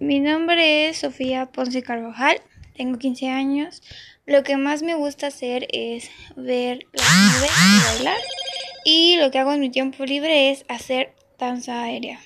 Mi nombre es Sofía Ponce Carvajal, tengo 15 años. Lo que más me gusta hacer es ver las nubes y bailar. Y lo que hago en mi tiempo libre es hacer danza aérea.